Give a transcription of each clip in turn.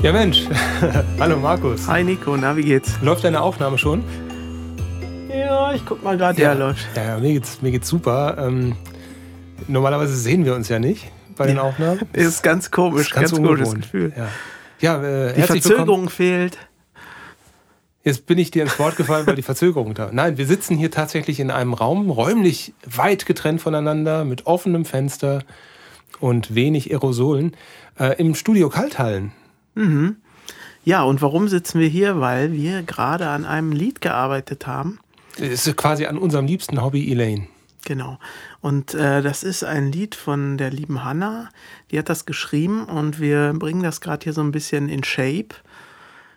Ja Mensch, hallo Markus. Hi Nico, na wie geht's? Läuft deine Aufnahme schon? Ja, ich guck mal gerade, ja, läuft. Ja, mir geht's, mir geht's super. Ähm, normalerweise sehen wir uns ja nicht bei den Aufnahmen. Das ist ganz komisch, ist ganz, ganz komisches Gefühl. Ja, ja äh, Die Verzögerung willkommen. fehlt. Jetzt bin ich dir ins Wort gefallen, weil die Verzögerung da. Nein, wir sitzen hier tatsächlich in einem Raum, räumlich weit getrennt voneinander, mit offenem Fenster und wenig Aerosolen, äh, im Studio Kalthallen. Mhm. Ja, und warum sitzen wir hier? Weil wir gerade an einem Lied gearbeitet haben. Das ist quasi an unserem liebsten Hobby, Elaine. Genau. Und äh, das ist ein Lied von der lieben Hanna. Die hat das geschrieben und wir bringen das gerade hier so ein bisschen in Shape.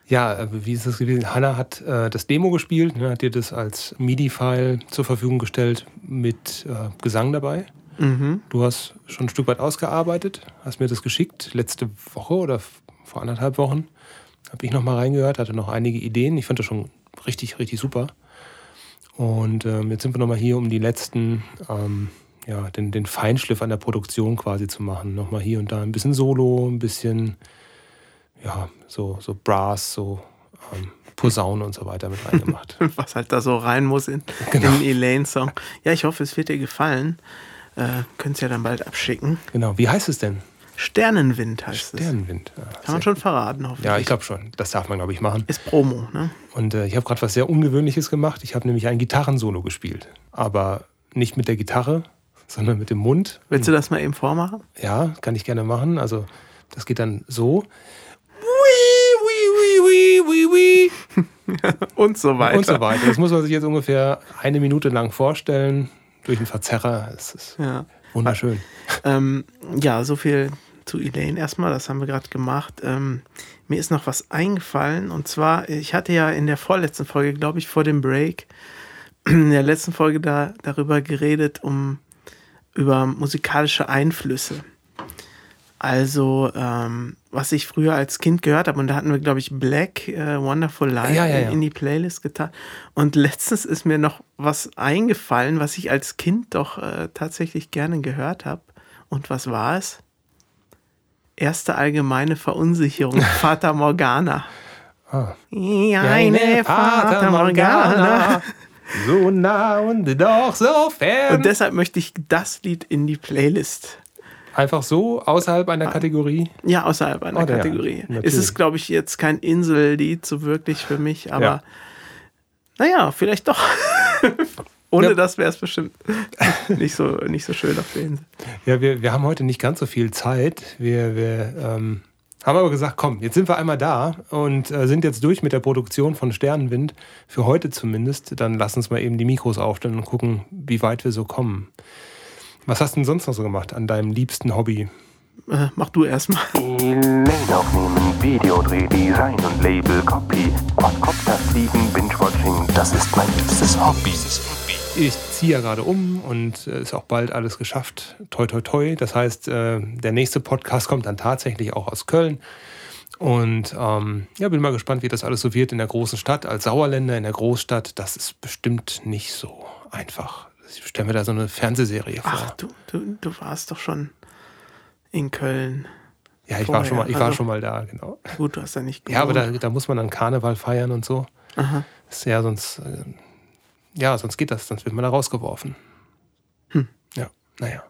Ja, äh, wie ist das gewesen? Hanna hat äh, das Demo gespielt, ne, hat dir das als MIDI-File zur Verfügung gestellt mit äh, Gesang dabei. Mhm. Du hast schon ein Stück weit ausgearbeitet, hast mir das geschickt, letzte Woche oder vor anderthalb Wochen. Habe ich noch mal reingehört, hatte noch einige Ideen. Ich fand das schon richtig, richtig super. Und ähm, jetzt sind wir noch mal hier, um die letzten, ähm, ja, den, den Feinschliff an der Produktion quasi zu machen. Noch mal hier und da ein bisschen Solo, ein bisschen, ja, so, so Brass, so ähm, Posaune und so weiter mit reingemacht. Was halt da so rein muss in, genau. in den Elaine-Song. Ja, ich hoffe, es wird dir gefallen. Äh, Könnt es ja dann bald abschicken. Genau. Wie heißt es denn? Sternenwind heißt es. Sternenwind. Ja, Kann man schon verraten, hoffentlich. Ja, ich glaube schon. Das darf man, glaube ich, machen. Ist Promo, ne? Und äh, ich habe gerade was sehr Ungewöhnliches gemacht. Ich habe nämlich ein Gitarrensolo gespielt. Aber nicht mit der Gitarre, sondern mit dem Mund. Willst du das mal eben vormachen? Ja, kann ich gerne machen. Also, das geht dann so. Und so weiter. Und so weiter. Das muss man sich jetzt ungefähr eine Minute lang vorstellen. Durch einen Verzerrer. Es ist ja. wunderschön. Ähm, ja, so viel zu Elaine erstmal, das haben wir gerade gemacht. Ähm, mir ist noch was eingefallen und zwar, ich hatte ja in der vorletzten Folge, glaube ich, vor dem Break, in der letzten Folge da, darüber geredet, um über musikalische Einflüsse. Also, ähm, was ich früher als Kind gehört habe, und da hatten wir, glaube ich, Black äh, Wonderful Life ja, ja, ja. in die Playlist getan. Und letztens ist mir noch was eingefallen, was ich als Kind doch äh, tatsächlich gerne gehört habe. Und was war es? Erste allgemeine Verunsicherung, Fata Morgana. Ah. Eine Fata Morgana. So nah und doch so fern. Und deshalb möchte ich das Lied in die Playlist Einfach so, außerhalb einer ah. Kategorie? Ja, außerhalb einer oh, Kategorie. Ja, es ist, glaube ich, jetzt kein Insellied so wirklich für mich, aber ja. naja, vielleicht doch. Ohne ja. das wäre es bestimmt nicht so, nicht so schön auf der Insel. Ja, wir, wir haben heute nicht ganz so viel Zeit. Wir, wir ähm, haben aber gesagt, komm, jetzt sind wir einmal da und äh, sind jetzt durch mit der Produktion von Sternenwind, für heute zumindest. Dann lass uns mal eben die Mikros aufstellen und gucken, wie weit wir so kommen. Was hast du denn sonst noch so gemacht an deinem liebsten Hobby? Äh, mach du erstmal. Lane aufnehmen, Videodreh, Design und Label, Copy, Quadcopter fliegen, Binge-Watching, das ist mein liebstes Hobby. Ich ziehe ja gerade um und äh, ist auch bald alles geschafft. Toi, toi, toi. Das heißt, äh, der nächste Podcast kommt dann tatsächlich auch aus Köln. Und ähm, ja, bin mal gespannt, wie das alles so wird in der großen Stadt. Als Sauerländer in der Großstadt, das ist bestimmt nicht so einfach. Ich stelle mir da so eine Fernsehserie vor. Ach, du, du, du warst doch schon in Köln. Ja, ich war schon mal, ich war also, schon mal da, genau. Gut, du hast da nicht gewohnt. Ja, aber da, da muss man dann Karneval feiern und so. Aha. ist ja sonst, äh, ja, sonst geht das, sonst wird man da rausgeworfen. Hm. Ja, naja.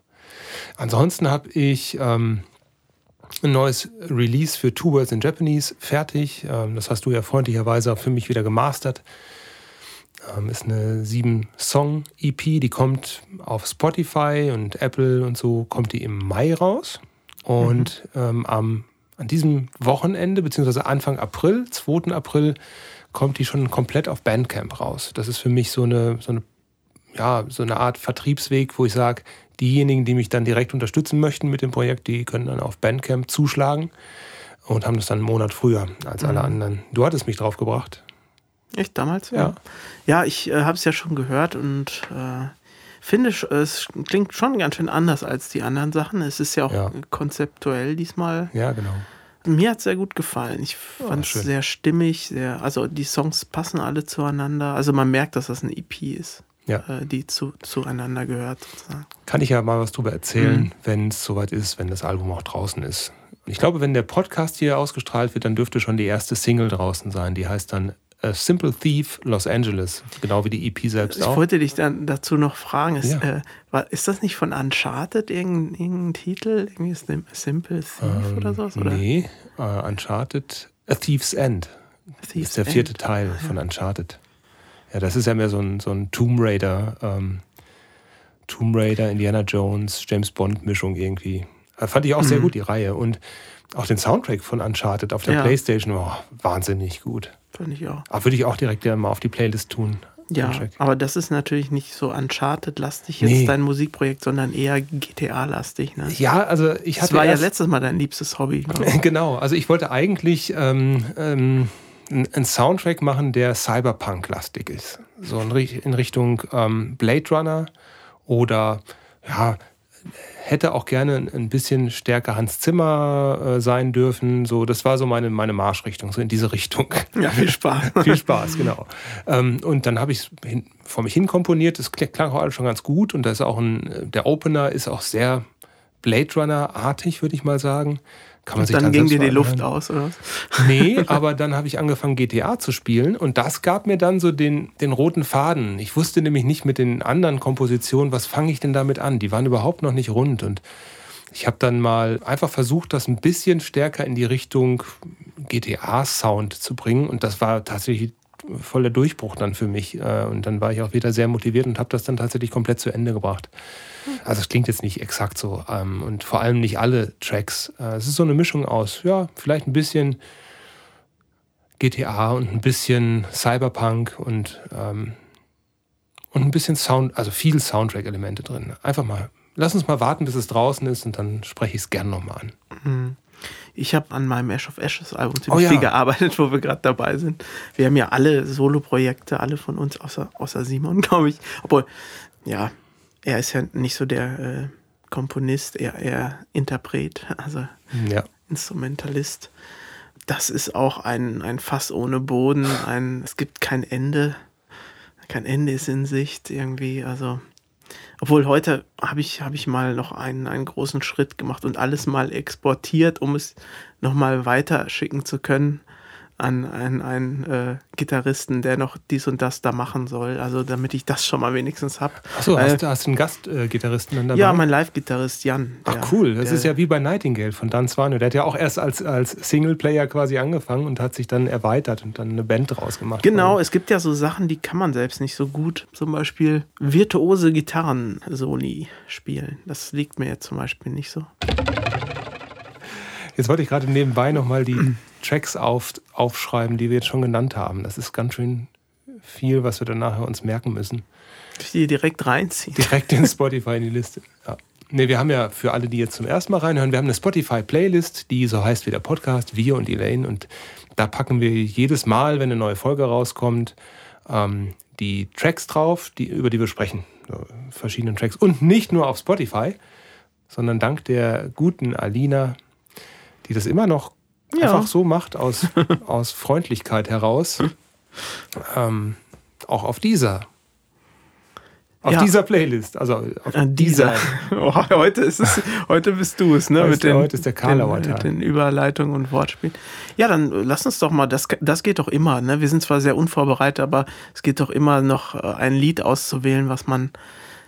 Ansonsten habe ich ähm, ein neues Release für Two Words in Japanese fertig. Ähm, das hast du ja freundlicherweise auch für mich wieder gemastert. Ähm, ist eine sieben Song EP, die kommt auf Spotify und Apple und so kommt die im Mai raus. Und mhm. ähm, am, an diesem Wochenende, beziehungsweise Anfang April, 2. April, kommt die schon komplett auf Bandcamp raus. Das ist für mich so eine, so eine, ja, so eine Art Vertriebsweg, wo ich sage, diejenigen, die mich dann direkt unterstützen möchten mit dem Projekt, die können dann auf Bandcamp zuschlagen und haben das dann einen Monat früher als alle mhm. anderen. Du hattest mich drauf gebracht. Echt damals? Ja. Ja, ich äh, habe es ja schon gehört und äh, finde, es klingt schon ganz schön anders als die anderen Sachen. Es ist ja auch ja. konzeptuell diesmal. Ja, genau. Mir hat es sehr gut gefallen. Ich fand es sehr stimmig, sehr, also die Songs passen alle zueinander. Also man merkt, dass das eine EP ist, ja. äh, die zu, zueinander gehört. Sozusagen. Kann ich ja mal was drüber erzählen, mhm. wenn es soweit ist, wenn das Album auch draußen ist. Ich glaube, wenn der Podcast hier ausgestrahlt wird, dann dürfte schon die erste Single draußen sein. Die heißt dann A Simple Thief Los Angeles, genau wie die EP selbst ich auch. Ich wollte dich dann dazu noch fragen, ist, ja. äh, ist das nicht von Uncharted irgendein, irgendein Titel? Irgendwie Simple Thief ähm, oder sowas? Oder? Nee, uh, Uncharted, A Thief's End. Thief's ist der vierte End. Teil ja. von Uncharted. Ja, das ist ja mehr so ein, so ein Tomb Raider, ähm, Tomb Raider, Indiana Jones, James Bond Mischung irgendwie. Äh, fand ich auch mhm. sehr gut, die Reihe. Und auch den Soundtrack von Uncharted auf der ja. Playstation, oh, wahnsinnig gut. Fand ich auch. Aber würde ich auch direkt mal auf die Playlist tun. Ja, aber das ist natürlich nicht so Uncharted-lastig jetzt nee. dein Musikprojekt, sondern eher GTA-lastig. Ne? Ja, also ich hatte. Das war ja letztes Mal dein liebstes Hobby. genau, also ich wollte eigentlich ähm, ähm, einen Soundtrack machen, der Cyberpunk-lastig ist. So in, Richtung ähm, Blade Runner oder ja, hätte auch gerne ein bisschen stärker Hans Zimmer äh, sein dürfen. So, das war so meine, meine Marschrichtung, so in diese Richtung. Ja, viel Spaß. viel Spaß, genau. Ähm, und dann habe ich es vor mich hin komponiert. Das klang auch alles schon ganz gut. Und da ist auch ein, der Opener ist auch sehr Blade Runner-artig, würde ich mal sagen. Kann man sich dann, dann ging dir die Luft aus, oder? Nee, aber dann habe ich angefangen, GTA zu spielen und das gab mir dann so den, den roten Faden. Ich wusste nämlich nicht mit den anderen Kompositionen, was fange ich denn damit an? Die waren überhaupt noch nicht rund und ich habe dann mal einfach versucht, das ein bisschen stärker in die Richtung GTA-Sound zu bringen und das war tatsächlich voller Durchbruch dann für mich. Äh, und dann war ich auch wieder sehr motiviert und habe das dann tatsächlich komplett zu Ende gebracht. Also es klingt jetzt nicht exakt so ähm, und vor allem nicht alle Tracks. Äh, es ist so eine Mischung aus, ja, vielleicht ein bisschen GTA und ein bisschen Cyberpunk und, ähm, und ein bisschen Sound, also viel Soundtrack-Elemente drin. Einfach mal, lass uns mal warten, bis es draußen ist und dann spreche ich es gerne nochmal an. Mhm. Ich habe an meinem Ash of Ashes Album ziemlich oh, ja. viel gearbeitet, wo wir gerade dabei sind. Wir haben ja alle Solo-Projekte, alle von uns, außer, außer Simon, glaube ich. Obwohl, ja, er ist ja nicht so der äh, Komponist, eher, eher Interpret, also ja. Instrumentalist. Das ist auch ein, ein Fass ohne Boden, ein, es gibt kein Ende. Kein Ende ist in Sicht irgendwie, also obwohl heute habe ich, hab ich mal noch einen, einen großen Schritt gemacht und alles mal exportiert, um es nochmal weiter schicken zu können an einen, einen äh, Gitarristen, der noch dies und das da machen soll. Also damit ich das schon mal wenigstens habe. Achso, hast, hast, du einen Gastgitarristen äh, dann dabei? Ja, mein Live-Gitarrist Jan. Ach cool, das der, ist ja wie bei Nightingale von Dan Swanö. Der hat ja auch erst als, als Singleplayer quasi angefangen und hat sich dann erweitert und dann eine Band draus gemacht. Genau, es gibt ja so Sachen, die kann man selbst nicht so gut. Zum Beispiel virtuose Gitarren-Soli spielen. Das liegt mir jetzt zum Beispiel nicht so. Jetzt wollte ich gerade nebenbei nochmal die Tracks auf, aufschreiben, die wir jetzt schon genannt haben. Das ist ganz schön viel, was wir dann nachher uns merken müssen. Die direkt reinziehen. Direkt in Spotify in die Liste. Ja. Nee, wir haben ja für alle, die jetzt zum ersten Mal reinhören, wir haben eine Spotify-Playlist, die so heißt wie der Podcast, wir und Elaine. Und da packen wir jedes Mal, wenn eine neue Folge rauskommt, ähm, die Tracks drauf, die, über die wir sprechen. So, verschiedene Tracks. Und nicht nur auf Spotify, sondern dank der guten Alina, die das immer noch ja. einfach so macht, aus, aus Freundlichkeit heraus. Ähm, auch auf dieser. Auf ja. dieser Playlist, also auf An dieser. oh, heute ist es, heute bist du es, ne? Heute, mit den, heute ist der Karlauer Tag. Mit den Überleitungen und Wortspielen. Ja, dann lass uns doch mal, das, das geht doch immer, ne? Wir sind zwar sehr unvorbereitet, aber es geht doch immer noch äh, ein Lied auszuwählen, was man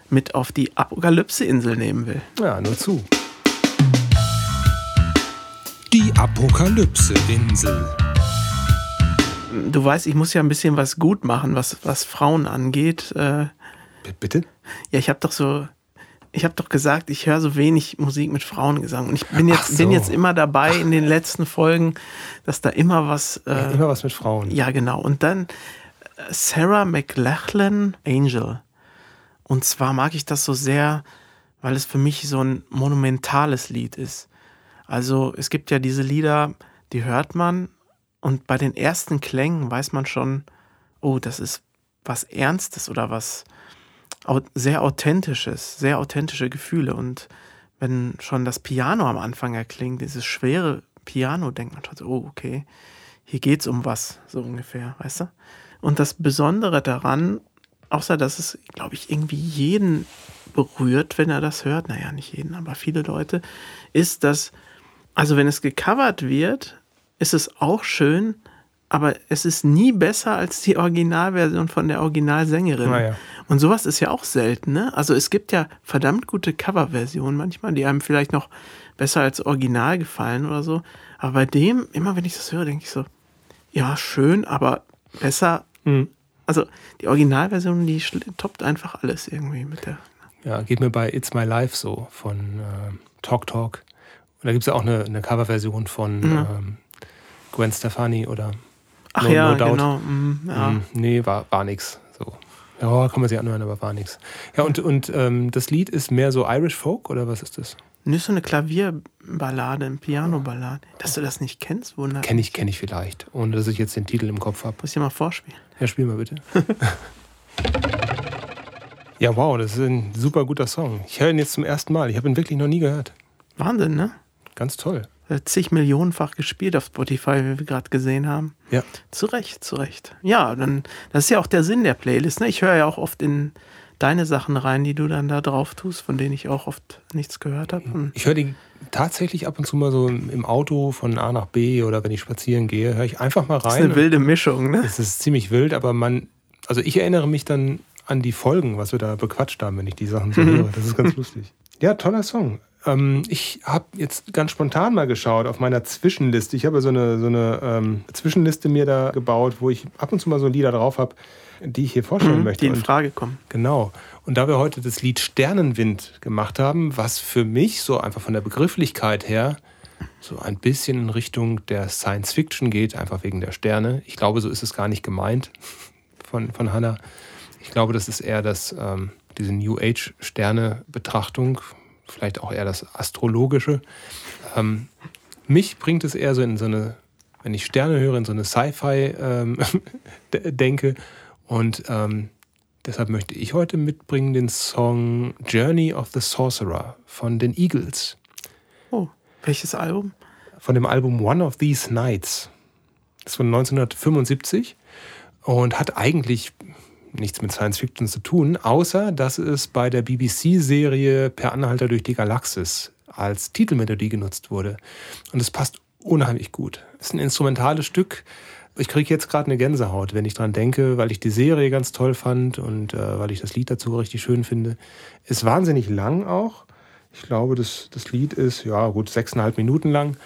mit auf die Apokalypse-Insel nehmen will. Ja, nur zu. Die Apokalypse-Insel. Du weißt, ich muss ja ein bisschen was gut machen, was, was Frauen angeht. Äh, Bitte? Ja, ich habe doch so, ich habe doch gesagt, ich höre so wenig Musik mit Frauengesang. Und ich bin jetzt, so. bin jetzt immer dabei in den letzten Folgen, dass da immer was. Äh, ja, immer was mit Frauen. Ja, genau. Und dann äh, Sarah McLachlan, Angel. Und zwar mag ich das so sehr, weil es für mich so ein monumentales Lied ist. Also es gibt ja diese Lieder, die hört man und bei den ersten Klängen weiß man schon, oh, das ist was Ernstes oder was sehr Authentisches, sehr authentische Gefühle. Und wenn schon das Piano am Anfang erklingt, dieses schwere Piano, denkt man schon so, oh, okay, hier geht's um was, so ungefähr, weißt du? Und das Besondere daran, außer dass es, glaube ich, irgendwie jeden berührt, wenn er das hört, naja, nicht jeden, aber viele Leute, ist, dass Also wenn es gecovert wird, ist es auch schön, aber es ist nie besser als die Originalversion von der Originalsängerin. Naja. Und sowas ist ja auch selten, ne? Also es gibt ja verdammt gute Coverversionen manchmal, die einem vielleicht noch besser als Original gefallen oder so. Aber bei dem, immer wenn ich das höre, denke ich so, ja, schön, aber besser. Mhm. Also die Originalversion, die toppt einfach alles irgendwie mit der. Ja, geht mir bei It's My Life so von äh, Talk Talk. Und da gibt es ja auch eine, eine Coverversion von ähm, Gwen Stefani oder Ach No- ja, No Doubt. genau. mm, ja. Hm, nee, war, war nix. So. Ja, kann man sich anhören, aber war nix. Ja, und, und ähm, das Lied ist mehr so Irish Folk oder was ist das? Nicht so eine Klavierballade, eine Piano-Ballade. Dass du das nicht kennst, wundert. Kenne ich, kenne ich vielleicht, ohne dass ich jetzt den Titel im Kopf habe. Muss ich dir mal vorspielen. Ja, spiel mal bitte. ja, wow, das ist ein super guter Song. Ich höre ihn jetzt zum ersten Mal. Ich habe ihn wirklich noch nie gehört. Wahnsinn, ne? Ganz toll. Hat zig Millionenfach gespielt auf Spotify, wie wir gerade gesehen haben. Ja. Zu Recht, zu Recht. Ja, dann, das ist ja auch der Sinn der Playlist. Ne? Ich höre ja auch oft in deine Sachen rein, die du dann da drauf tust, von denen ich auch oft nichts gehört habe. Und Ich höre die tatsächlich ab und zu mal so im Auto von A nach B oder wenn ich spazieren gehe, höre ich einfach mal das ist rein. eine wilde Mischung, ne? Es ist ziemlich wild, aber man, also ich erinnere mich dann an die Folgen, was wir da bequatscht haben, wenn ich die Sachen so höre. Das ist ganz lustig. Ja, toller Song. Ähm, ich habe jetzt ganz spontan mal geschaut auf meiner Zwischenliste. Ich habe so eine, so eine ähm, Zwischenliste mir da gebaut, wo ich ab und zu mal so Lieder drauf habe, die ich hier vorstellen möchte. die in Frage kommen. Genau. Und da wir heute das Lied Sternenwind gemacht haben, was für mich so einfach von der Begrifflichkeit her so ein bisschen in Richtung der Science Fiction geht, einfach wegen der Sterne. Ich glaube, so ist es gar nicht gemeint von, von Hannah. Ich glaube, das ist eher das, ähm, diese New Age Sterne-Betrachtung, vielleicht auch eher das Astrologische. Ähm, mich bringt es eher so in so eine, wenn ich Sterne höre, in so eine Sci-Fi ähm, denke. Und ähm, deshalb möchte ich heute mitbringen den Song Journey of the Sorcerer von den Eagles, Oh, welches Album? von dem Album One of These Nights. Das ist von 1975 und hat eigentlich nichts mit Science Fiction zu tun, außer dass es bei der BBC-Serie Per Anhalter durch die Galaxis als Titelmelodie genutzt wurde. Und es passt unheimlich gut. Es ist ein instrumentales Stück. Ich kriege jetzt gerade eine Gänsehaut, wenn ich dran denke, weil ich die Serie ganz toll fand und äh, weil ich das Lied dazu richtig schön finde. Ist wahnsinnig lang auch. Ich glaube, das, das Lied ist ja gut sechseinhalb Minuten lang.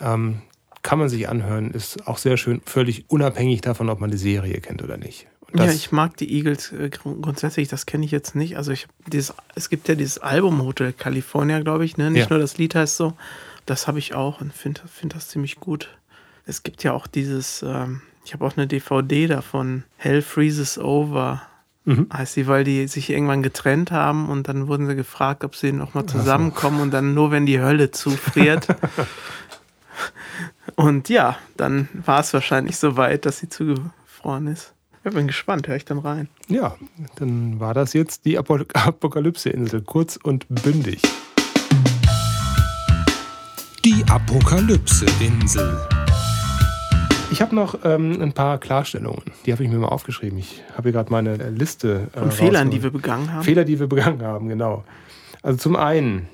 Ähm, kann man sich anhören, ist auch sehr schön, völlig unabhängig davon, ob man die Serie kennt oder nicht. Ja, ich mag die Eagles äh, grund- grundsätzlich, das kenne ich jetzt nicht. Also ich dieses, es gibt ja dieses Album Hotel California, glaube ich, ne? Nicht Ja. nur das Lied heißt so. Das habe ich auch und finde find das ziemlich gut. Es gibt ja auch dieses, ähm, ich habe auch eine DVD davon, Hell Freezes Over. Mhm. Heißt sie, weil die sich irgendwann getrennt haben und dann wurden sie gefragt, ob sie nochmal zusammenkommen und dann nur, wenn die Hölle zufriert. und ja, dann war es wahrscheinlich so weit, dass sie zugefroren ist. Ich bin gespannt, höre ich dann rein. Ja, dann war das jetzt die Apo Apokalypse-Insel, kurz und bündig. Die Apokalypse-Insel. Ich habe noch ähm, ein paar Klarstellungen, die habe ich mir mal aufgeschrieben. Ich habe hier gerade meine äh, Liste. Äh, Von Fehlern, die wir begangen haben. Fehler, die wir begangen haben, genau. Also zum einen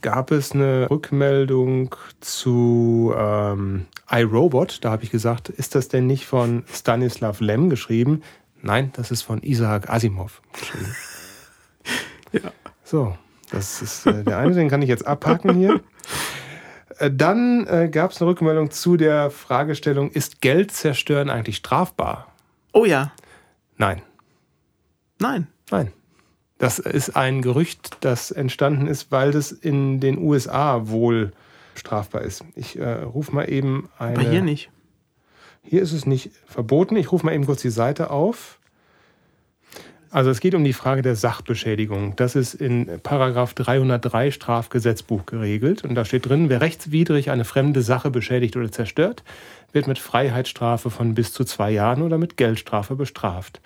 gab es eine Rückmeldung zu ähm, iRobot. Da habe ich gesagt, ist das denn nicht von Stanislav Lem geschrieben? Nein, das ist von Isaac Asimov geschrieben. Ja. So, das ist äh, der eine, den kann ich jetzt abhaken hier. Äh, Dann äh, gab es eine Rückmeldung zu der Fragestellung, ist Geld zerstören eigentlich strafbar? Oh ja, Nein. nein. Nein. Das ist ein Gerücht, das entstanden ist, weil das in den USA wohl strafbar ist. Ich äh, rufe mal eben eine. Aber hier nicht. Hier ist es nicht verboten. Ich rufe mal eben kurz die Seite auf. Also es geht um die Frage der Sachbeschädigung. Das ist in Paragraph 303 Strafgesetzbuch geregelt. Und da steht drin, wer rechtswidrig eine fremde Sache beschädigt oder zerstört, wird mit Freiheitsstrafe von bis zu zwei Jahren oder mit Geldstrafe bestraft.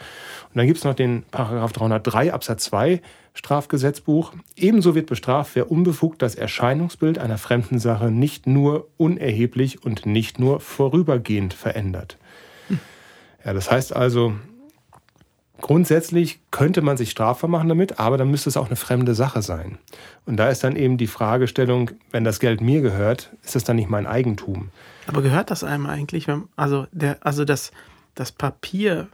Und dann gibt es noch den Paragraph 303 Absatz 2 Strafgesetzbuch. Ebenso wird bestraft, wer unbefugt das Erscheinungsbild einer fremden Sache nicht nur unerheblich und nicht nur vorübergehend verändert. Ja, das heißt also, grundsätzlich könnte man sich strafbar machen damit, aber dann müsste es auch eine fremde Sache sein. Und da ist dann eben die Fragestellung, wenn das Geld mir gehört, ist es dann nicht mein Eigentum? Aber gehört das einem eigentlich? Wenn, also, der, also das, das Papier.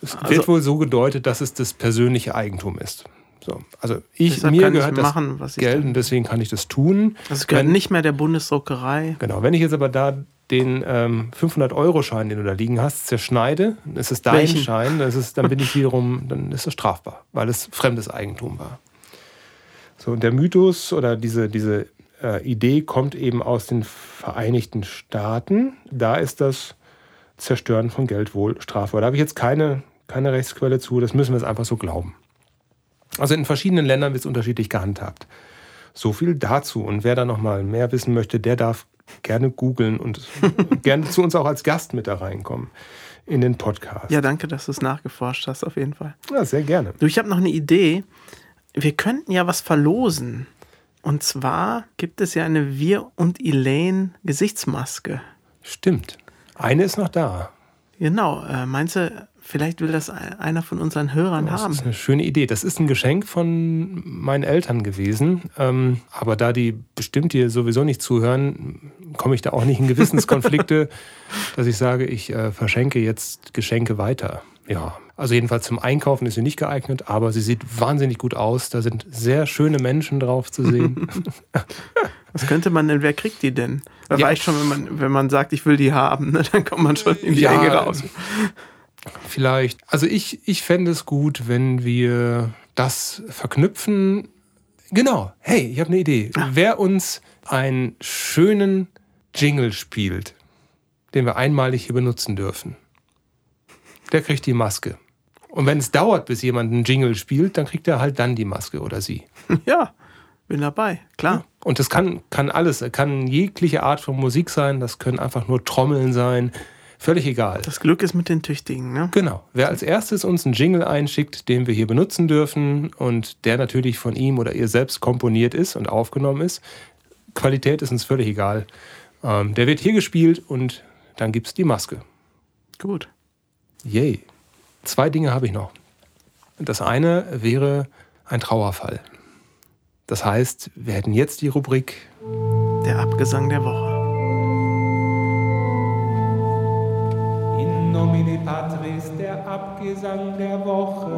Es Also- wird wohl so gedeutet, dass es das persönliche Eigentum ist. So, also ich, mir gehört das machen, was ich Geld und deswegen kann ich das tun. Also es gehört Wenn- nicht mehr der Bundesdruckerei. Genau, wenn ich jetzt aber da den ähm, 500-Euro-Schein, den du da liegen hast, zerschneide, dann ist es dein Welchen? Schein, das ist, dann bin ich wiederum, dann ist es strafbar, weil es fremdes Eigentum war. So, und der Mythos oder diese, diese äh, Idee kommt eben aus den Vereinigten Staaten. Da ist das Zerstören von Geld wohl strafbar. Da habe ich jetzt keine, keine Rechtsquelle zu, das müssen wir jetzt einfach so glauben. Also in verschiedenen Ländern wird es unterschiedlich gehandhabt. So viel dazu. Und wer da noch mal mehr wissen möchte, der darf gerne googeln und gerne zu uns auch als Gast mit da reinkommen in den Podcast. Ja, danke, dass du es nachgeforscht hast, auf jeden Fall. Ja, sehr gerne. Du, ich habe noch eine Idee. Wir könnten ja was verlosen. Und zwar gibt es ja eine Wir und Elaine Gesichtsmaske. Stimmt. Eine ist noch da. Genau. Äh, meinst du, vielleicht will das ein- einer von unseren Hörern Das haben? ist eine schöne Idee. Das ist ein Geschenk von meinen Eltern gewesen. Ähm, aber da die bestimmt hier sowieso nicht zuhören, komme ich da auch nicht in Gewissenskonflikte, dass ich sage, ich äh, verschenke jetzt Geschenke weiter. Ja, also jedenfalls zum Einkaufen ist sie nicht geeignet, aber sie sieht wahnsinnig gut aus. Da sind sehr schöne Menschen drauf zu sehen. Was könnte man denn, wer kriegt die denn? Da Ja. reicht schon, wenn man, wenn man sagt, ich will die haben, ne? dann kommt man schon in die Ja, Ecke raus. Vielleicht. Also ich, ich fände es gut, wenn wir das verknüpfen. Genau. Hey, ich habe eine Idee. Wer uns einen schönen Jingle spielt, den wir einmalig hier benutzen dürfen, der kriegt die Maske. Und wenn es dauert, bis jemand einen Jingle spielt, dann kriegt er halt dann die Maske oder sie. Ja, bin dabei, klar. Und das kann, kann alles, kann jegliche Art von Musik sein, das können einfach nur Trommeln sein, völlig egal. Das Glück ist mit den Tüchtigen, ne? Genau. Wer als erstes uns einen Jingle einschickt, den wir hier benutzen dürfen und der natürlich von ihm oder ihr selbst komponiert ist und aufgenommen ist, Qualität ist uns völlig egal. Ähm, der wird hier gespielt und dann gibt es die Maske. Gut. Yay. Zwei Dinge habe ich noch. Das eine wäre ein Trauerfall. Das heißt, wir hätten jetzt die Rubrik Der Abgesang der Woche. In nomine Patris, der Abgesang der Woche.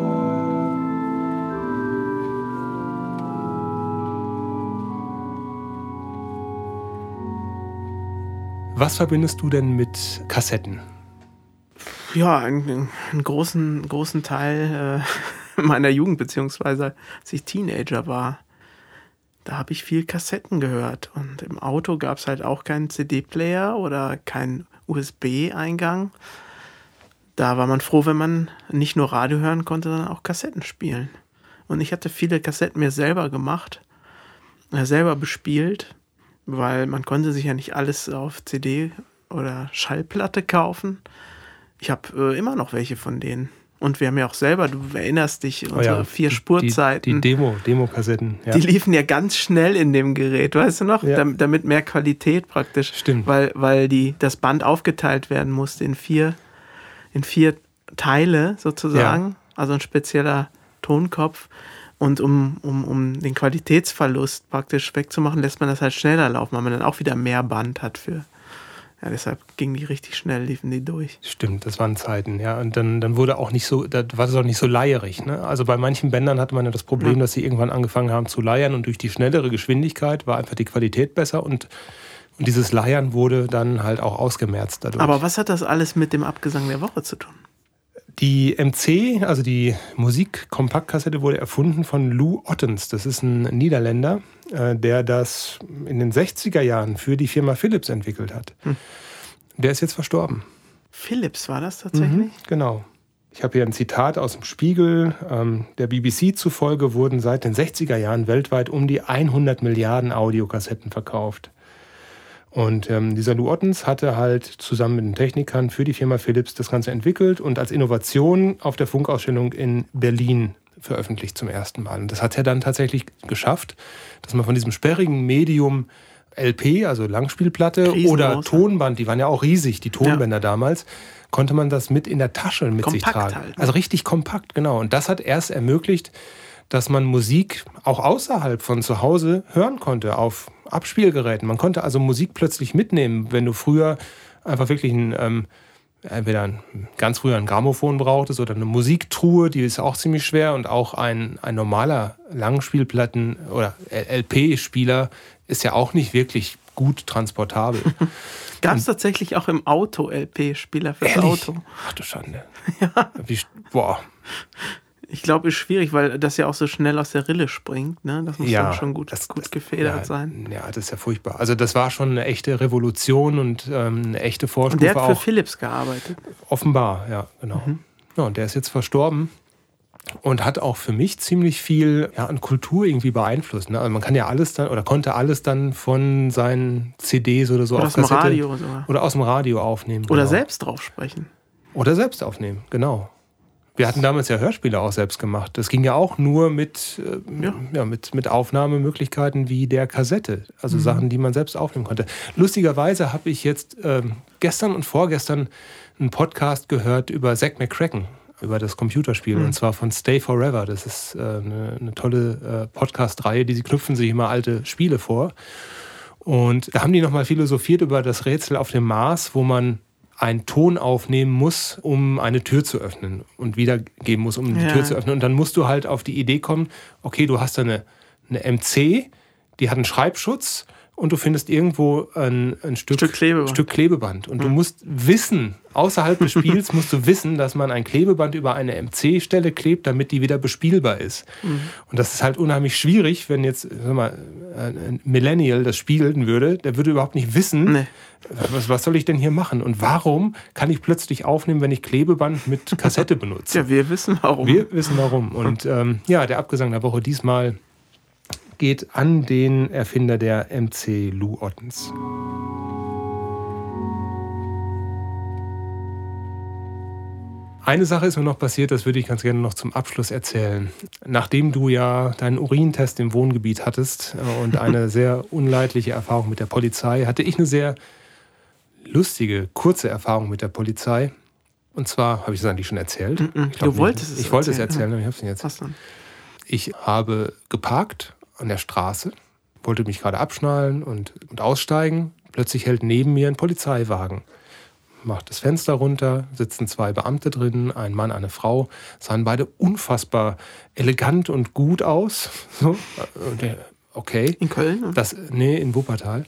Was verbindest du denn mit Kassetten? Ja, einen, einen großen, großen Teil äh, meiner Jugend, beziehungsweise als ich Teenager war, da habe ich viel Kassetten gehört. Und im Auto gab es halt auch keinen CD-Player oder keinen USB-Eingang. Da war man froh, wenn man nicht nur Radio hören konnte, sondern auch Kassetten spielen. Und ich hatte viele Kassetten mir selber gemacht, äh, selber bespielt, weil man konnte sich ja nicht alles auf CD oder Schallplatte kaufen. Ich habe äh, immer noch welche von denen. Und wir haben ja auch selber, du erinnerst dich, unsere vier Oh die- Spurzeiten. Die, die Demo, Demo-Kassetten. Ja. Die liefen ja ganz schnell in dem Gerät, weißt du noch? Ja. Dam- damit mehr Qualität praktisch. Stimmt. Weil, weil die, das Band aufgeteilt werden musste in vier, in vier Teile sozusagen. Also ein spezieller Tonkopf. Und um, um, um den Qualitätsverlust praktisch wegzumachen, lässt man das halt schneller laufen, weil man dann auch wieder mehr Band hat für. Ja, deshalb ging die richtig schnell, liefen die durch. Stimmt, das waren Zeiten, ja. Und dann, dann wurde auch nicht so, da war es auch nicht so leierig. Ne? Also bei manchen Bändern hatte man ja das Problem, Ja. dass sie irgendwann angefangen haben zu leiern und durch die schnellere Geschwindigkeit war einfach die Qualität besser und, und dieses Leiern wurde dann halt auch ausgemerzt dadurch. Aber was hat das alles mit dem Abgesang der Woche zu tun? Die MC, also die Musik-Kompaktkassette, wurde erfunden von Lou Ottens. Das ist ein Niederländer, äh, der das in den 60er Jahren für die Firma Philips entwickelt hat. Der ist jetzt verstorben. Philips war das tatsächlich? Mhm, genau. Ich habe hier ein Zitat aus dem Spiegel. Ähm, der BBC zufolge wurden seit den 60er Jahren weltweit um die 100 Milliarden Audiokassetten verkauft. Und ähm, dieser Lou Ottens hatte halt zusammen mit den Technikern für die Firma Philips das Ganze entwickelt und als Innovation auf der Funkausstellung in Berlin veröffentlicht zum ersten Mal. Und das hat er dann tatsächlich geschafft, dass man von diesem sperrigen Medium LP, also Langspielplatte oder ja. Tonband, die waren ja auch riesig, die Tonbänder damals, konnte man das mit in der Tasche mit sich Kompakt tragen. halt, ne? Also richtig kompakt, genau. Und das hat erst ermöglicht, dass man Musik auch außerhalb von zu Hause hören konnte auf Abspielgeräten. Man konnte also Musik plötzlich mitnehmen, wenn du früher einfach wirklich ein, ähm, entweder ein, ganz früher ein Grammophon brauchtest oder eine Musiktruhe, die ist auch ziemlich schwer und auch ein, ein normaler Langspielplatten- oder LP-Spieler ist ja auch nicht wirklich gut transportabel. Gab es tatsächlich auch im Auto LP-Spieler fürs? Auto? Ach du Schande. Ja. Wie, boah. Ich glaube, ist schwierig, weil das ja auch so schnell aus der Rille springt. Ne? Das muss dann schon gut, das- gut gefedert ja, sein. Ja, das ist ja furchtbar. Also das war schon eine echte Revolution und ähm, eine echte Und Vorstufe der hat für auch. Philips gearbeitet. Offenbar, ja, genau. Mhm. Ja, und der ist jetzt verstorben und hat auch für mich ziemlich viel ja, an Kultur irgendwie beeinflusst. Ne? Also man kann ja alles dann oder konnte alles dann von seinen CDs oder so Oder auf aus dem Radio sogar. oder aus dem Radio aufnehmen. Oder genau. selbst drauf sprechen. Oder selbst aufnehmen, genau. Wir hatten damals ja Hörspiele auch selbst gemacht. Das ging ja auch nur mit, äh, Ja. ja. mit, mit Aufnahmemöglichkeiten wie der Kassette. Also Mhm. Sachen, die man selbst aufnehmen konnte. Lustigerweise habe ich jetzt ähm, gestern und vorgestern einen Podcast gehört über Zack McCracken, über das Computerspiel. Mhm. Und zwar von Stay Forever. Das ist äh, eine, eine tolle äh, Podcast-Reihe, die sie knüpfen sich immer alte Spiele vor. Und da haben die nochmal philosophiert über das Rätsel auf dem Mars, wo man einen Ton aufnehmen muss, um eine Tür zu öffnen und wiedergeben muss, um die Ja. Tür zu öffnen. Und dann musst du halt auf die Idee kommen, okay, du hast da eine, eine MC, die hat einen Schreibschutz und du findest irgendwo ein, ein Stück, Stück Klebeband. Stück Klebeband. Und du musst wissen, außerhalb des Spiels musst du wissen, dass man ein Klebeband über eine MC-Stelle klebt, damit die wieder bespielbar ist. Und das ist halt unheimlich schwierig, wenn jetzt sag mal, ein Millennial das spielen würde, der würde überhaupt nicht wissen, Nee. was, was soll ich denn hier machen? Und warum kann ich plötzlich aufnehmen, wenn ich Klebeband mit Kassette benutze? Ja, wir wissen warum. Wir wissen warum. Und ähm, ja, der Abgesang der Woche diesmal geht an den Erfinder der MC Lou Ottens. Eine Sache ist mir noch passiert, das würde ich ganz gerne noch zum Abschluss erzählen. Nachdem du ja deinen Urintest im Wohngebiet hattest äh, und eine sehr unleidliche Erfahrung mit der Polizei, hatte ich eine sehr lustige, kurze Erfahrung mit der Polizei. Und zwar, habe ich das eigentlich schon erzählt? Ich glaub Du nicht. wolltest es Ich wollte es erzählen, erzählen, aber ich habe es nicht erzählt. Ich habe geparkt an der Straße, wollte mich gerade abschnallen und, und aussteigen. Plötzlich hält neben mir ein Polizeiwagen. Macht das Fenster runter, sitzen zwei Beamte drin, ein Mann, eine Frau, sahen beide unfassbar elegant und gut aus. So, der- okay. In Köln? oder? Das, nee, in Wuppertal.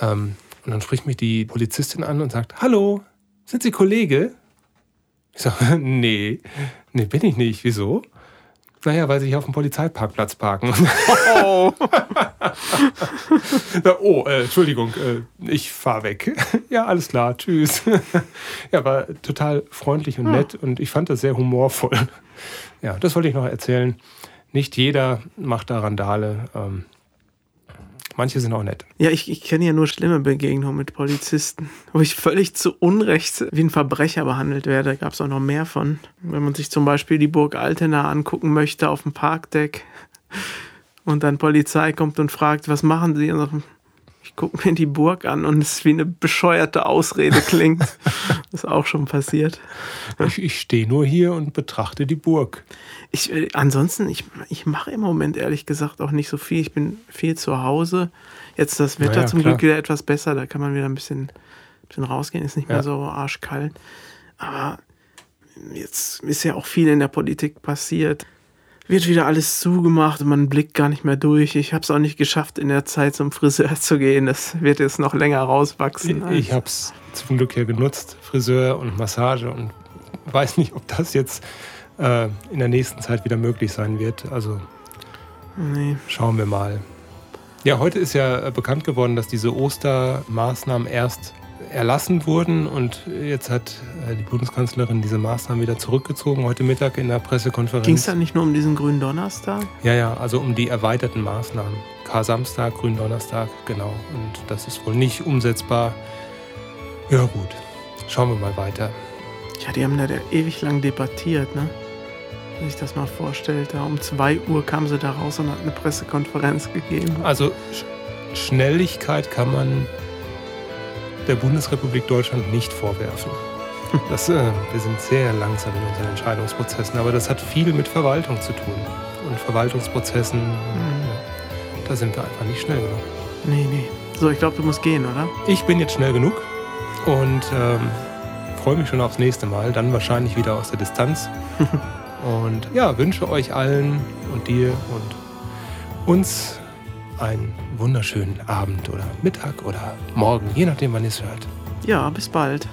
Ähm, und dann spricht mich die Polizistin an und sagt: Hallo, sind Sie Kollege? Ich sage: Nee, nee, bin ich nicht. Wieso? Naja, weil sie hier auf dem Polizeiparkplatz parken. Oh. Oh, äh, Entschuldigung, äh, ich fahr weg. ja, alles klar, tschüss. ja, war total freundlich und nett und ich fand das sehr humorvoll. Ja, das wollte ich noch erzählen. Nicht jeder macht da Randale. Ähm, manche sind auch nett. Ja, ich, ich kenne ja nur schlimme Begegnungen mit Polizisten, wo ich völlig zu Unrecht wie ein Verbrecher behandelt werde. Gab es auch noch mehr von. Wenn man sich zum Beispiel die Burg Altena angucken möchte auf dem Parkdeck und dann Polizei kommt und fragt, was machen Sie? Ich gucke mir die Burg an und es wie eine bescheuerte Ausrede klingt. das ist auch schon passiert. Ich, ich stehe nur hier und betrachte die Burg. Ich, äh, ansonsten, ich, ich mache im Moment ehrlich gesagt auch nicht so viel. Ich bin viel zu Hause. Jetzt das Wetter Naja, zum klar. Glück wieder etwas besser. Da kann man wieder ein bisschen, bisschen rausgehen. Ist nicht mehr Ja. so arschkalt. Aber jetzt ist ja auch viel in der Politik passiert. Wird wieder alles zugemacht und man blickt gar nicht mehr durch. Ich habe es auch nicht geschafft, in der Zeit zum Friseur zu gehen. Das wird jetzt noch länger rauswachsen. Ich, ich habe es zum Glück ja genutzt, Friseur und Massage und weiß nicht, ob das jetzt äh, in der nächsten Zeit wieder möglich sein wird. Also nee. schauen wir mal. Ja, heute ist ja äh, bekannt geworden, dass diese Ostermaßnahmen erst erlassen wurden und jetzt hat äh, die Bundeskanzlerin diese Maßnahmen wieder zurückgezogen, heute Mittag in der Pressekonferenz. Ging es dann nicht nur um diesen grünen Donnerstag? Ja, ja, also um die erweiterten Maßnahmen. Kar-Samstag, Gründonnerstag, genau. Und das ist wohl nicht umsetzbar. Ja, gut. Schauen wir mal weiter. Ja, die haben da ewig lang debattiert, ne? Wenn ich das mal vorstellt, da um 2 Uhr kam sie da raus und hat eine Pressekonferenz gegeben. Also sch Schnelligkeit kann man der Bundesrepublik Deutschland nicht vorwerfen. Das, äh, wir sind sehr langsam in unseren Entscheidungsprozessen, aber das hat viel mit Verwaltung zu tun. Und Verwaltungsprozessen, ja, da sind wir einfach nicht schnell genug. Nee, nee. So, ich glaube, du musst gehen, oder? Ich bin jetzt schnell genug und ähm, freue mich schon aufs nächste Mal, dann wahrscheinlich wieder aus der Distanz. und ja, wünsche euch allen und dir und uns einen wunderschönen Abend oder Mittag oder Morgen, je nachdem, wann ihr es hört. Ja, bis bald.